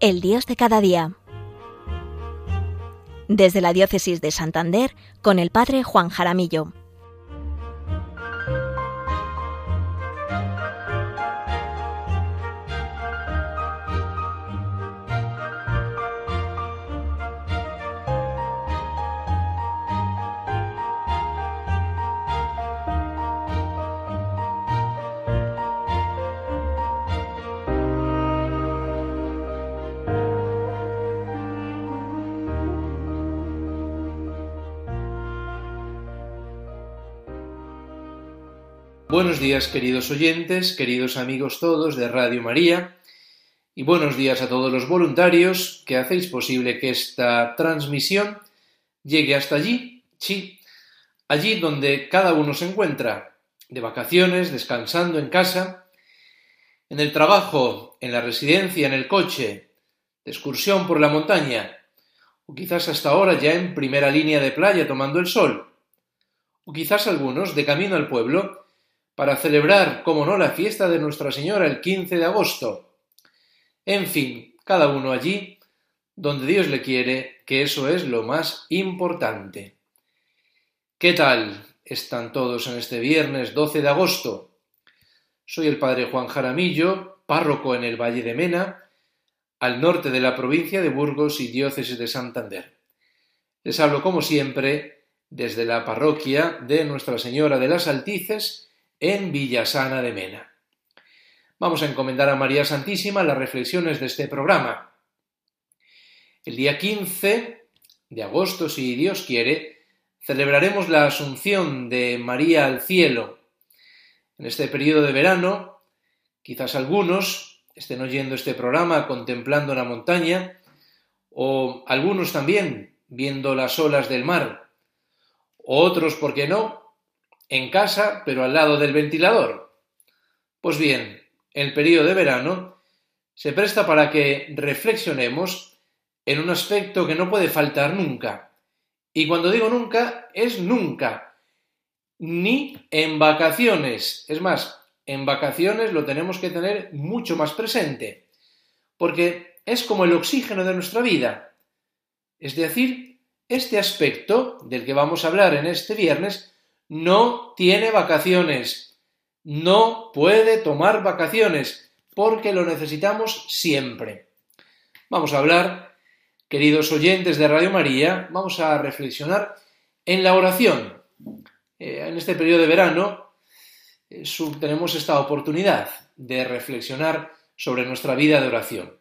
El Dios de cada día. Desde la Diócesis de Santander, con el Padre Juan Jaramillo. Buenos días queridos oyentes, queridos amigos todos de Radio María, y buenos días a todos los voluntarios que hacéis posible que esta transmisión llegue hasta allí, sí, allí donde cada uno se encuentra, de vacaciones, descansando en casa, en el trabajo, en la residencia, en el coche, de excursión por la montaña, o quizás hasta ahora ya en primera línea de playa tomando el sol, o quizás algunos de camino al pueblo, para celebrar, como no, la fiesta de Nuestra Señora el 15 de agosto. En fin, cada uno allí donde Dios le quiere, que eso es lo más importante. ¿Qué tal están todos en este viernes 12 de agosto? Soy el padre Juan Jaramillo, párroco en el Valle de Mena, al norte de la provincia de Burgos y diócesis de Santander. Les hablo como siempre desde la parroquia de Nuestra Señora de las Altices, en Villasana de Mena. Vamos a encomendar a María Santísima las reflexiones de este programa. El día 15 de agosto, si Dios quiere, celebraremos la Asunción de María al cielo. En este periodo de verano, quizás algunos estén oyendo este programa contemplando la montaña, o algunos también viendo las olas del mar, otros, ¿por qué no?, en casa, pero al lado del ventilador. Pues bien, el periodo de verano se presta para que reflexionemos en un aspecto que no puede faltar nunca. Y cuando digo nunca, es nunca. Ni en vacaciones. Es más, en vacaciones lo tenemos que tener mucho más presente. Porque es como el oxígeno de nuestra vida. Es decir, este aspecto del que vamos a hablar en este viernes no tiene vacaciones, no puede tomar vacaciones, porque lo necesitamos siempre. Vamos a hablar, queridos oyentes de Radio María, vamos a reflexionar en la oración. Eh, en este periodo de verano eh, tenemos esta oportunidad de reflexionar sobre nuestra vida de oración.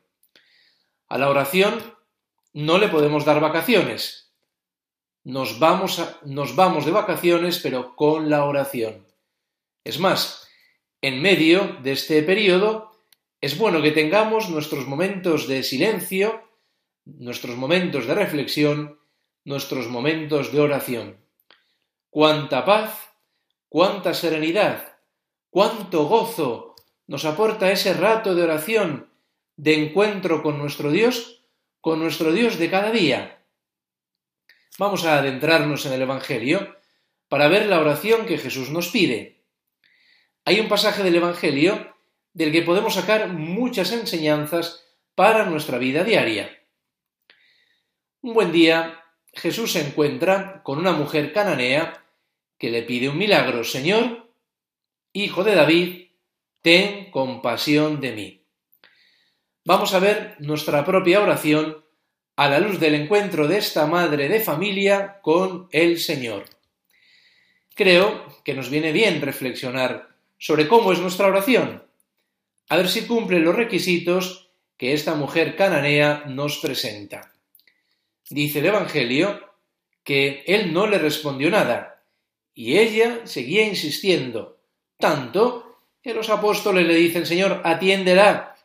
A la oración no le podemos dar vacaciones, nos vamos, nos vamos de vacaciones, pero con la oración. Es más, en medio de este periodo, es bueno que tengamos nuestros momentos de silencio, nuestros momentos de reflexión, nuestros momentos de oración. Cuánta paz, cuánta serenidad, cuánto gozo nos aporta ese rato de oración, de encuentro con nuestro Dios, con nuestro Dios de cada día vamos a adentrarnos en el Evangelio para ver la oración que Jesús nos pide. Hay un pasaje del Evangelio del que podemos sacar muchas enseñanzas para nuestra vida diaria. Un buen día, Jesús se encuentra con una mujer cananea que le pide un milagro. Señor, hijo de David, ten compasión de mí. Vamos a ver nuestra propia oración a la luz del encuentro de esta madre de familia con el Señor. Creo que nos viene bien reflexionar sobre cómo es nuestra oración, a ver si cumple los requisitos que esta mujer cananea nos presenta. Dice el Evangelio que él no le respondió nada, y ella seguía insistiendo, tanto que los apóstoles le dicen, Señor, atiéndela,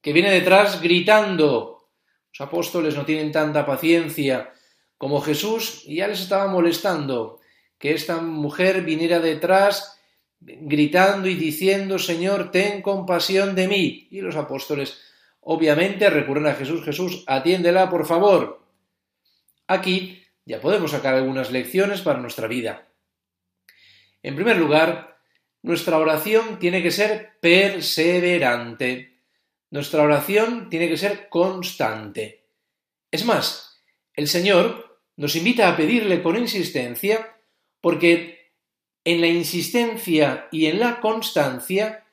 que viene detrás gritando, los apóstoles no tienen tanta paciencia como Jesús y ya les estaba molestando que esta mujer viniera detrás gritando y diciendo, Señor, ten compasión de mí. Y los apóstoles obviamente recurren a Jesús, Jesús, atiéndela, por favor. Aquí ya podemos sacar algunas lecciones para nuestra vida. En primer lugar, nuestra oración tiene que ser perseverante. Nuestra oración tiene que ser constante. Es más, el Señor nos invita a pedirle con insistencia porque en la insistencia y en la constancia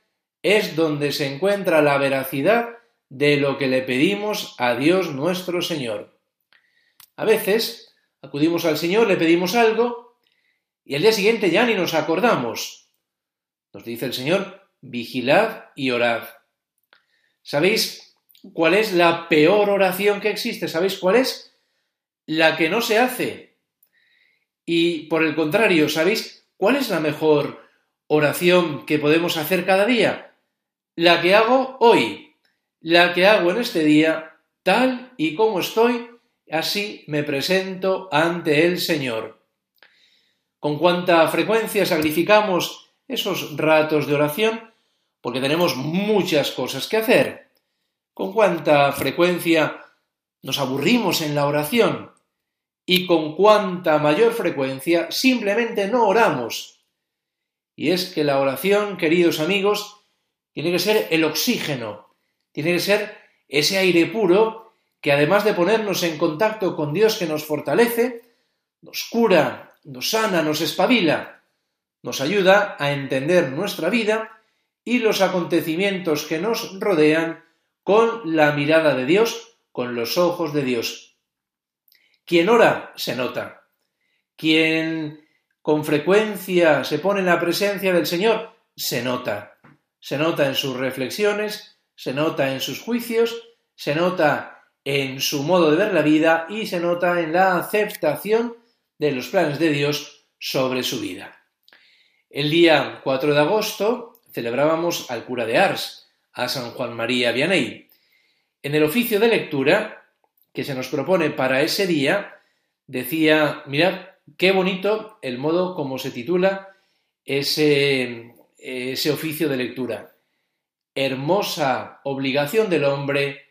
es donde se encuentra la veracidad de lo que le pedimos a Dios nuestro Señor. A veces acudimos al Señor, le pedimos algo y al día siguiente ya ni nos acordamos. Nos dice el Señor, vigilad y orad. ¿Sabéis cuál es la peor oración que existe? ¿Sabéis cuál es? La que no se hace. Y por el contrario, ¿sabéis cuál es la mejor oración que podemos hacer cada día? La que hago hoy la que hago en este día, tal y como estoy, así me presento ante el Señor. Con cuánta frecuencia sacrificamos esos ratos de oración, porque tenemos muchas cosas que hacer. Con cuánta frecuencia nos aburrimos en la oración y con cuánta mayor frecuencia simplemente no oramos. Y es que la oración, queridos amigos, tiene que ser el oxígeno tiene que ser ese aire puro que además de ponernos en contacto con Dios que nos fortalece, nos cura, nos sana, nos espabila, nos ayuda a entender nuestra vida y los acontecimientos que nos rodean con la mirada de Dios, con los ojos de Dios. Quien ora se nota. Quien con frecuencia se pone en la presencia del Señor se nota. Se nota en sus reflexiones, se nota en sus juicios, se nota en su modo de ver la vida y se nota en la aceptación de los planes de Dios sobre su vida. El día 4 de agosto celebrábamos al cura de Ars, a San Juan María Vianney. En el oficio de lectura que se nos propone para ese día, decía, mirad qué bonito el modo como se titula ese, ese oficio de lectura hermosa obligación del hombre,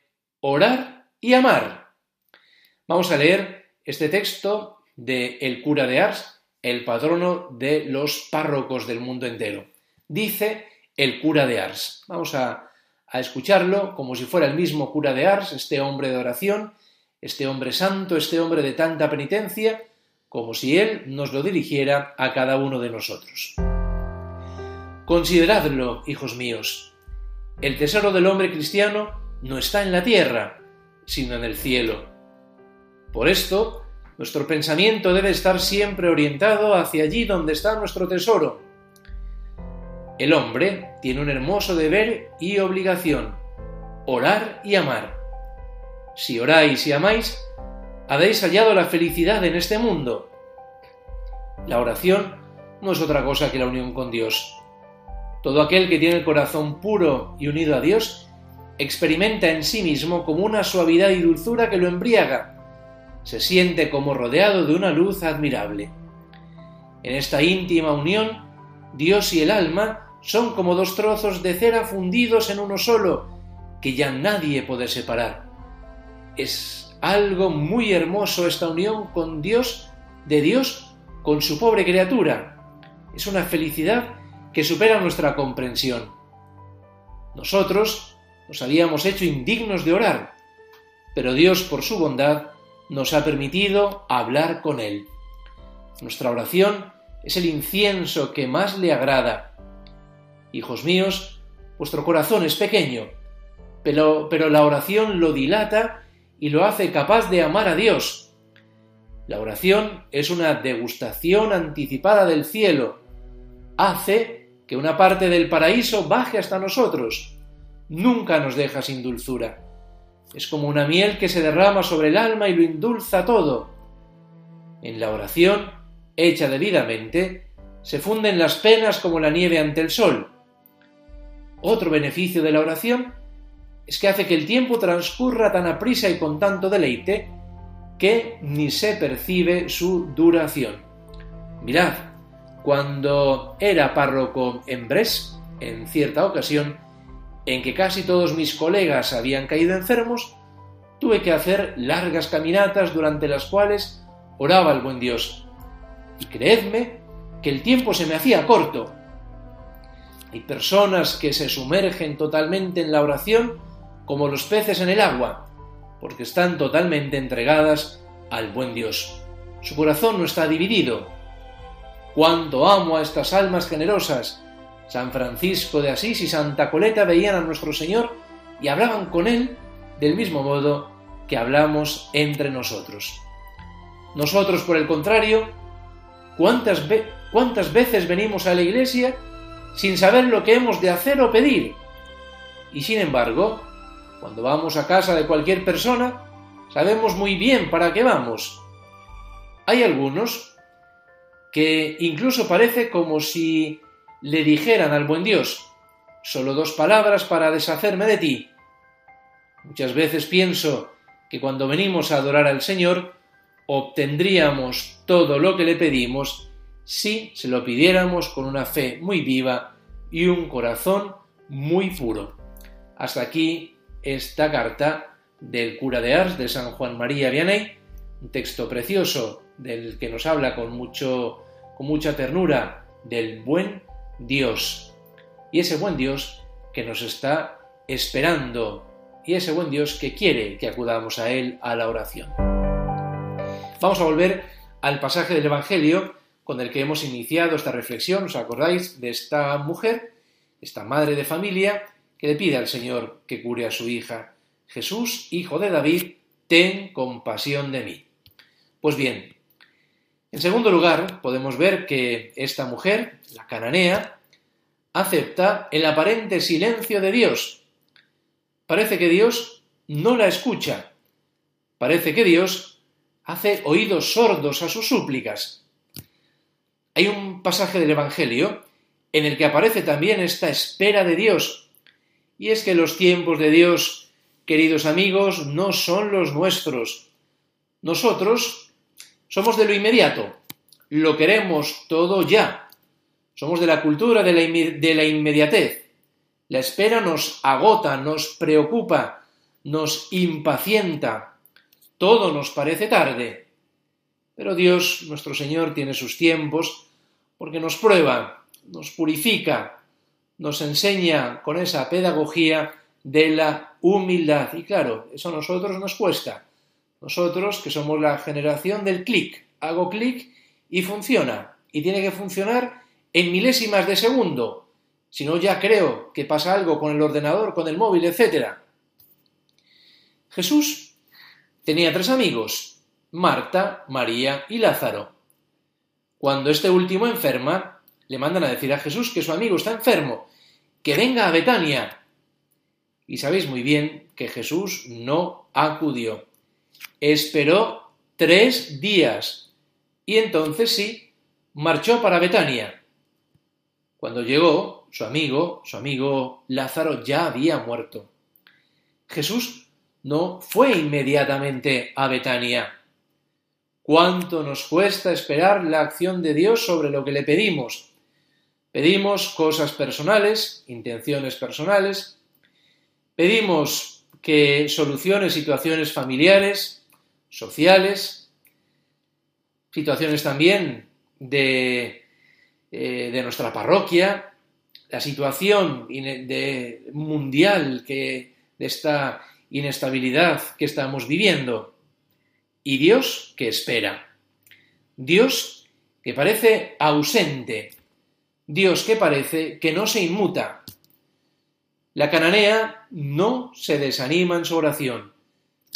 orar y amar. Vamos a leer este texto de el cura de Ars, el patrono de los párrocos del mundo entero. Dice el cura de Ars. Vamos a, escucharlo como si fuera el mismo cura de Ars, este hombre de oración, este hombre santo, este hombre de tanta penitencia, como si él nos lo dirigiera a cada uno de nosotros. Consideradlo, hijos míos, el tesoro del hombre cristiano no está en la tierra, sino en el cielo. Por esto, nuestro pensamiento debe estar siempre orientado hacia allí donde está nuestro tesoro. El hombre tiene un hermoso deber y obligación, orar y amar. Si oráis y amáis, habéis hallado la felicidad en este mundo. La oración no es otra cosa que la unión con Dios. Todo aquel que tiene el corazón puro y unido a Dios experimenta en sí mismo como una suavidad y dulzura que lo embriaga. Se siente como rodeado de una luz admirable. En esta íntima unión, Dios y el alma son como dos trozos de cera fundidos en uno solo, que ya nadie puede separar. Es algo muy hermoso esta unión con Dios, de Dios con su pobre criatura. Es una felicidad que supera nuestra comprensión. Nosotros nos habíamos hecho indignos de orar, pero Dios por su bondad nos ha permitido hablar con Él. Nuestra oración es el incienso que más le agrada. Hijos míos, vuestro corazón es pequeño, pero, la oración lo dilata y lo hace capaz de amar a Dios. La oración es una degustación anticipada del cielo. Hace que una parte del paraíso baje hasta nosotros. Nunca nos deja sin dulzura. Es como una miel que se derrama sobre el alma y lo indulza todo. En la oración, hecha debidamente, se funden las penas como la nieve ante el sol. Otro beneficio de la oración es que hace que el tiempo transcurra tan aprisa y con tanto deleite que ni se percibe su duración. Mirad, cuando era párroco en Bres, en cierta ocasión, en que casi todos mis colegas habían caído enfermos, tuve que hacer largas caminatas durante las cuales oraba al buen Dios. Y creedme que el tiempo se me hacía corto. Hay personas que se sumergen totalmente en la oración como los peces en el agua, porque están totalmente entregadas al buen Dios. Su corazón no está dividido. Cuánto amo a estas almas generosas. San Francisco de Asís y Santa Coleta veían a nuestro Señor y hablaban con Él del mismo modo que hablamos entre nosotros. Nosotros, por el contrario, ¿cuántas, cuántas veces venimos a la iglesia sin saber lo que hemos de hacer o pedir? Y sin embargo, cuando vamos a casa de cualquier persona, sabemos muy bien para qué vamos. Hay algunos que incluso parece como si le dijeran al buen Dios, solo dos palabras para deshacerme de ti. Muchas veces pienso que cuando venimos a adorar al Señor, obtendríamos todo lo que le pedimos si se lo pidiéramos con una fe muy viva y un corazón muy puro. Hasta aquí esta carta del cura de Ars de San Juan María Vianney, un texto precioso del que nos habla con, mucho, con mucha ternura del buen Dios. Y ese buen Dios que nos está esperando y ese buen Dios que quiere que acudamos a Él a la oración. Vamos a volver al pasaje del Evangelio con el que hemos iniciado esta reflexión. ¿Os acordáis de esta mujer, esta madre de familia, que le pide al Señor que cure a su hija? Jesús, hijo de David, ten compasión de mí. Pues bien, en segundo lugar, podemos ver que esta mujer, la cananea, acepta el aparente silencio de Dios. Parece que Dios no la escucha. Parece que Dios hace oídos sordos a sus súplicas. Hay un pasaje del Evangelio en el que aparece también esta espera de Dios. Y es que los tiempos de Dios, queridos amigos, no son los nuestros. Nosotros somos de lo inmediato, lo queremos todo ya. Somos de la cultura de la, inmediatez. La espera nos agota, nos preocupa, nos impacienta. Todo nos parece tarde. Pero Dios, nuestro Señor, tiene sus tiempos porque nos prueba, nos purifica, nos enseña con esa pedagogía de la humildad. Y claro, eso a nosotros nos cuesta. Nosotros, que somos la generación del clic, hago clic y funciona. Y tiene que funcionar en milésimas de segundo. Si no, ya creo que pasa algo con el ordenador, con el móvil, etc. Jesús tenía tres amigos, Marta, María y Lázaro. Cuando este último enferma, le mandan a decir a Jesús que su amigo está enfermo, que venga a Betania. Y sabéis muy bien que Jesús no acudió esperó tres días y entonces sí, marchó para Betania. Cuando llegó, su amigo, su amigo Lázaro ya había muerto. Jesús no fue inmediatamente a Betania. ¿Cuánto nos cuesta esperar la acción de Dios sobre lo que le pedimos? Pedimos cosas personales, intenciones personales, pedimos que solucione situaciones familiares, sociales, situaciones también de, eh, de nuestra parroquia, la situación de, mundial que, de esta inestabilidad que estamos viviendo. Y Dios que espera. Dios que parece ausente. Dios que parece que no se inmuta. La cananea no se desanima en su oración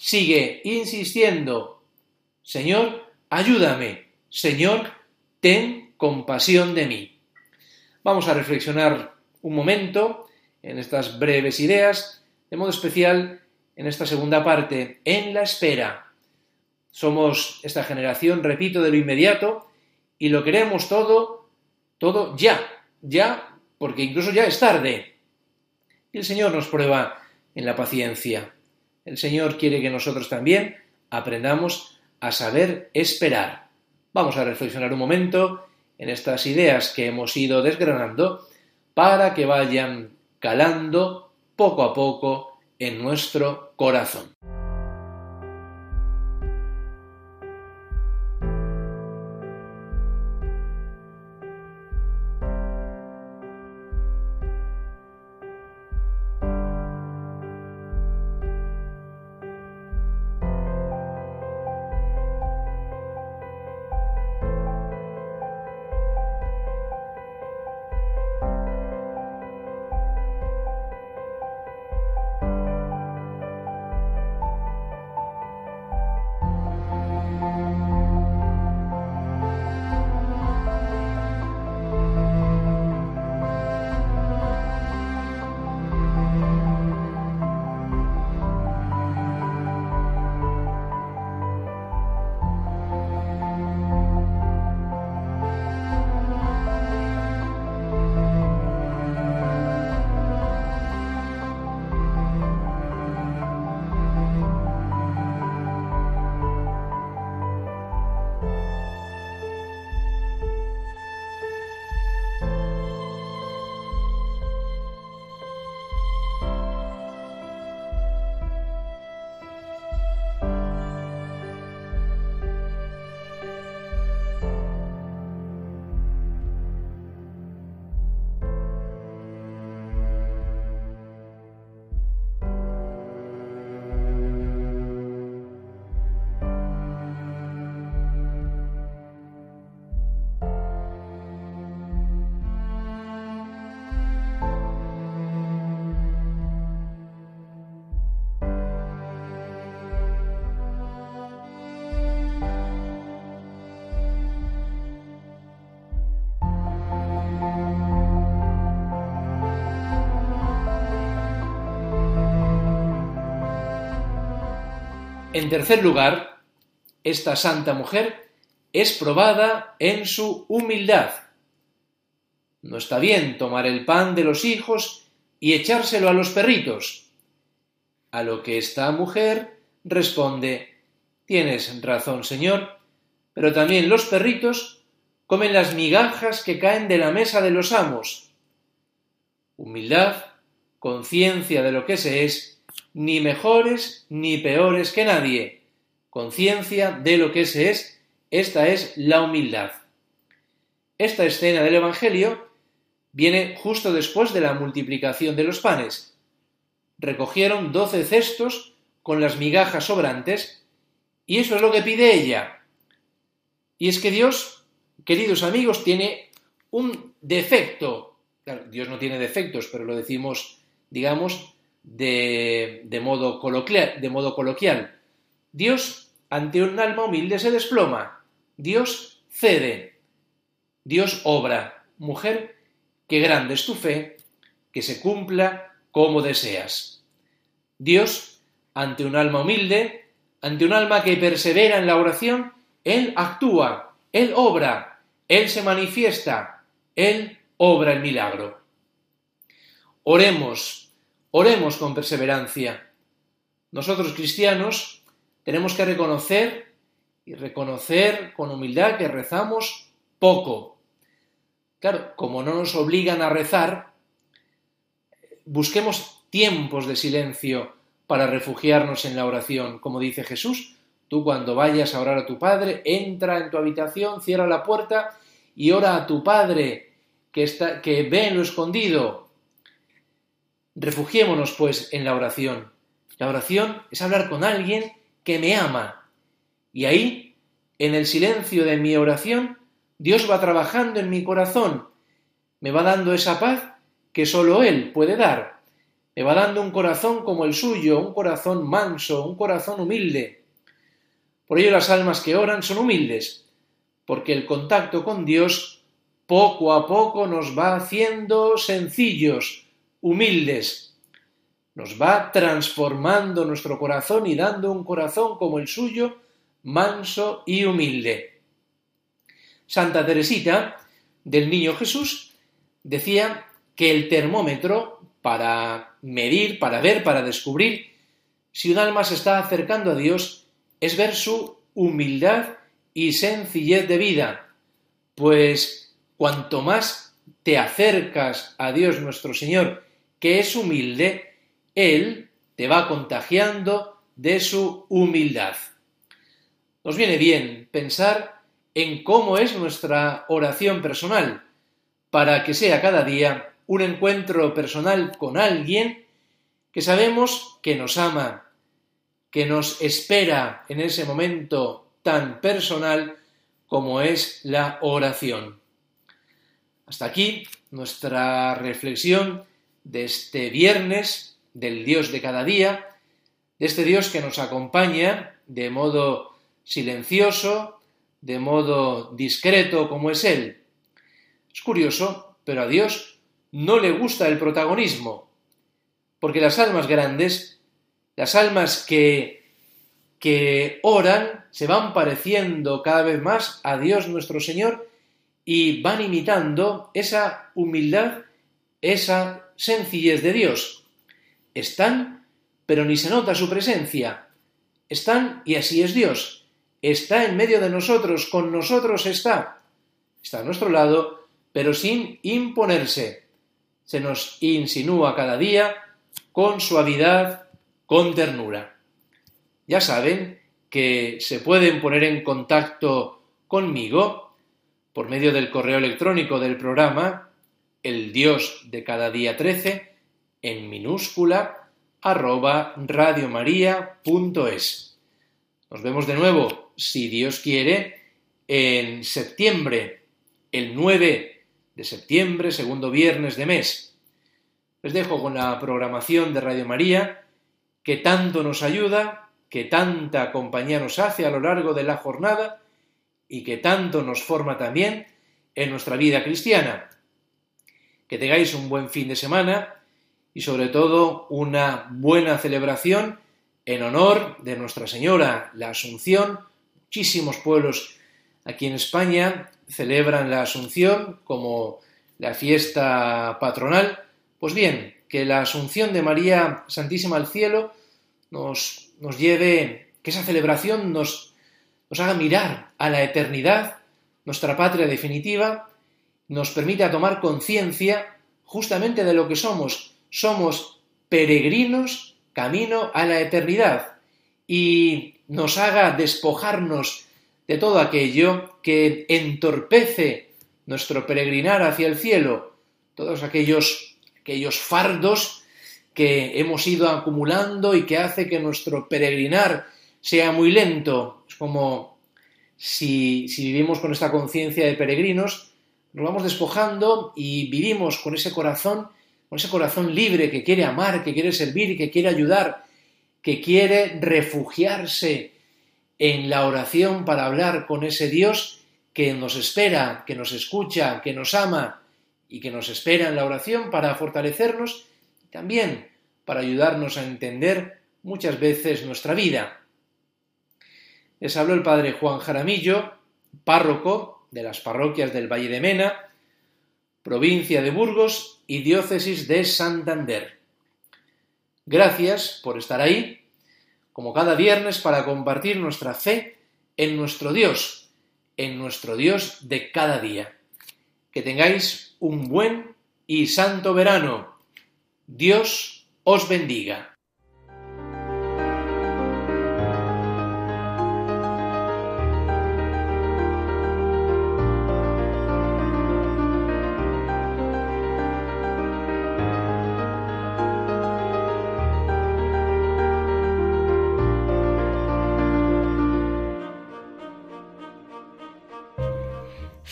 sigue insistiendo, Señor, ayúdame, Señor, ten compasión de mí. Vamos a reflexionar un momento en estas breves ideas, de modo especial en esta segunda parte, en la espera. Somos esta generación, repito, de lo inmediato y lo queremos todo, todo ya, ya, porque incluso ya es tarde. Y el Señor nos prueba en la paciencia. El Señor quiere que nosotros también aprendamos a saber esperar. Vamos a reflexionar un momento en estas ideas que hemos ido desgranando para que vayan calando poco a poco en nuestro corazón. En tercer lugar, esta santa mujer es probada en su humildad. No está bien tomar el pan de los hijos y echárselo a los perritos. A lo que esta mujer responde Tienes razón, señor, pero también los perritos comen las migajas que caen de la mesa de los amos. Humildad, conciencia de lo que se es, ni mejores ni peores que nadie. Conciencia de lo que se es, esta es la humildad. Esta escena del Evangelio viene justo después de la multiplicación de los panes. Recogieron doce cestos con las migajas sobrantes, y eso es lo que pide ella. Y es que Dios, queridos amigos, tiene un defecto. Dios no tiene defectos, pero lo decimos, digamos, de, modo coloquial, de modo coloquial. Dios, ante un alma humilde, se desploma. Dios cede. Dios obra. Mujer, qué grande es tu fe, que se cumpla como deseas. Dios, ante un alma humilde, ante un alma que persevera en la oración, Él actúa, Él obra, Él se manifiesta, Él obra el milagro. Oremos Oremos con perseverancia. Nosotros cristianos tenemos que reconocer y reconocer con humildad que rezamos poco. Claro, como no nos obligan a rezar, busquemos tiempos de silencio para refugiarnos en la oración. Como dice Jesús, tú cuando vayas a orar a tu Padre, entra en tu habitación, cierra la puerta y ora a tu Padre que, está, que ve en lo escondido Refugiémonos, pues, en la oración. La oración es hablar con alguien que me ama. Y ahí, en el silencio de mi oración, Dios va trabajando en mi corazón, me va dando esa paz que sólo Él puede dar. Me va dando un corazón como el suyo, un corazón manso, un corazón humilde. Por ello las almas que oran son humildes, porque el contacto con Dios poco a poco nos va haciendo sencillos, humildes. Nos va transformando nuestro corazón y dando un corazón como el suyo, manso y humilde. Santa Teresita del Niño Jesús decía que el termómetro para medir, para ver, para descubrir si un alma se está acercando a Dios es ver su humildad y sencillez de vida, pues cuanto más te acercas a Dios nuestro Señor que es humilde, Él te va contagiando de su humildad. Nos viene bien pensar en cómo es nuestra oración personal, para que sea cada día un encuentro personal con alguien que sabemos que nos ama, que nos espera en ese momento tan personal como es la oración. Hasta aquí nuestra reflexión de este viernes, del Dios de cada día, de este Dios que nos acompaña de modo silencioso, de modo discreto como es Él. Es curioso, pero a Dios no le gusta el protagonismo, porque las almas grandes, las almas que, que oran, se van pareciendo cada vez más a Dios nuestro Señor y van imitando esa humildad, esa sencillez de Dios. Están, pero ni se nota su presencia. Están y así es Dios. Está en medio de nosotros, con nosotros está. Está a nuestro lado, pero sin imponerse. Se nos insinúa cada día con suavidad, con ternura. Ya saben que se pueden poner en contacto conmigo por medio del correo electrónico del programa el Dios de cada día 13 en minúscula arroba radiomaria.es. Nos vemos de nuevo, si Dios quiere, en septiembre, el 9 de septiembre, segundo viernes de mes. Les dejo con la programación de Radio María, que tanto nos ayuda, que tanta compañía nos hace a lo largo de la jornada y que tanto nos forma también en nuestra vida cristiana que tengáis un buen fin de semana y sobre todo una buena celebración en honor de Nuestra Señora, la Asunción. Muchísimos pueblos aquí en España celebran la Asunción como la fiesta patronal. Pues bien, que la Asunción de María Santísima al cielo nos, nos lleve, que esa celebración nos, nos haga mirar a la eternidad, nuestra patria definitiva, nos permita tomar conciencia justamente de lo que somos. Somos peregrinos camino a la eternidad y nos haga despojarnos de todo aquello que entorpece nuestro peregrinar hacia el cielo, todos aquellos, aquellos fardos que hemos ido acumulando y que hace que nuestro peregrinar sea muy lento. Es como si, si vivimos con esta conciencia de peregrinos, nos vamos despojando y vivimos con ese corazón, con ese corazón libre que quiere amar, que quiere servir, que quiere ayudar, que quiere refugiarse en la oración para hablar con ese Dios que nos espera, que nos escucha, que nos ama y que nos espera en la oración para fortalecernos y también para ayudarnos a entender muchas veces nuestra vida. Les habló el padre Juan Jaramillo, párroco de las parroquias del Valle de Mena, provincia de Burgos y diócesis de Santander. Gracias por estar ahí como cada viernes, para compartir nuestra fe en nuestro Dios, en nuestro Dios de cada día. Que tengáis un buen y santo verano. Dios os bendiga.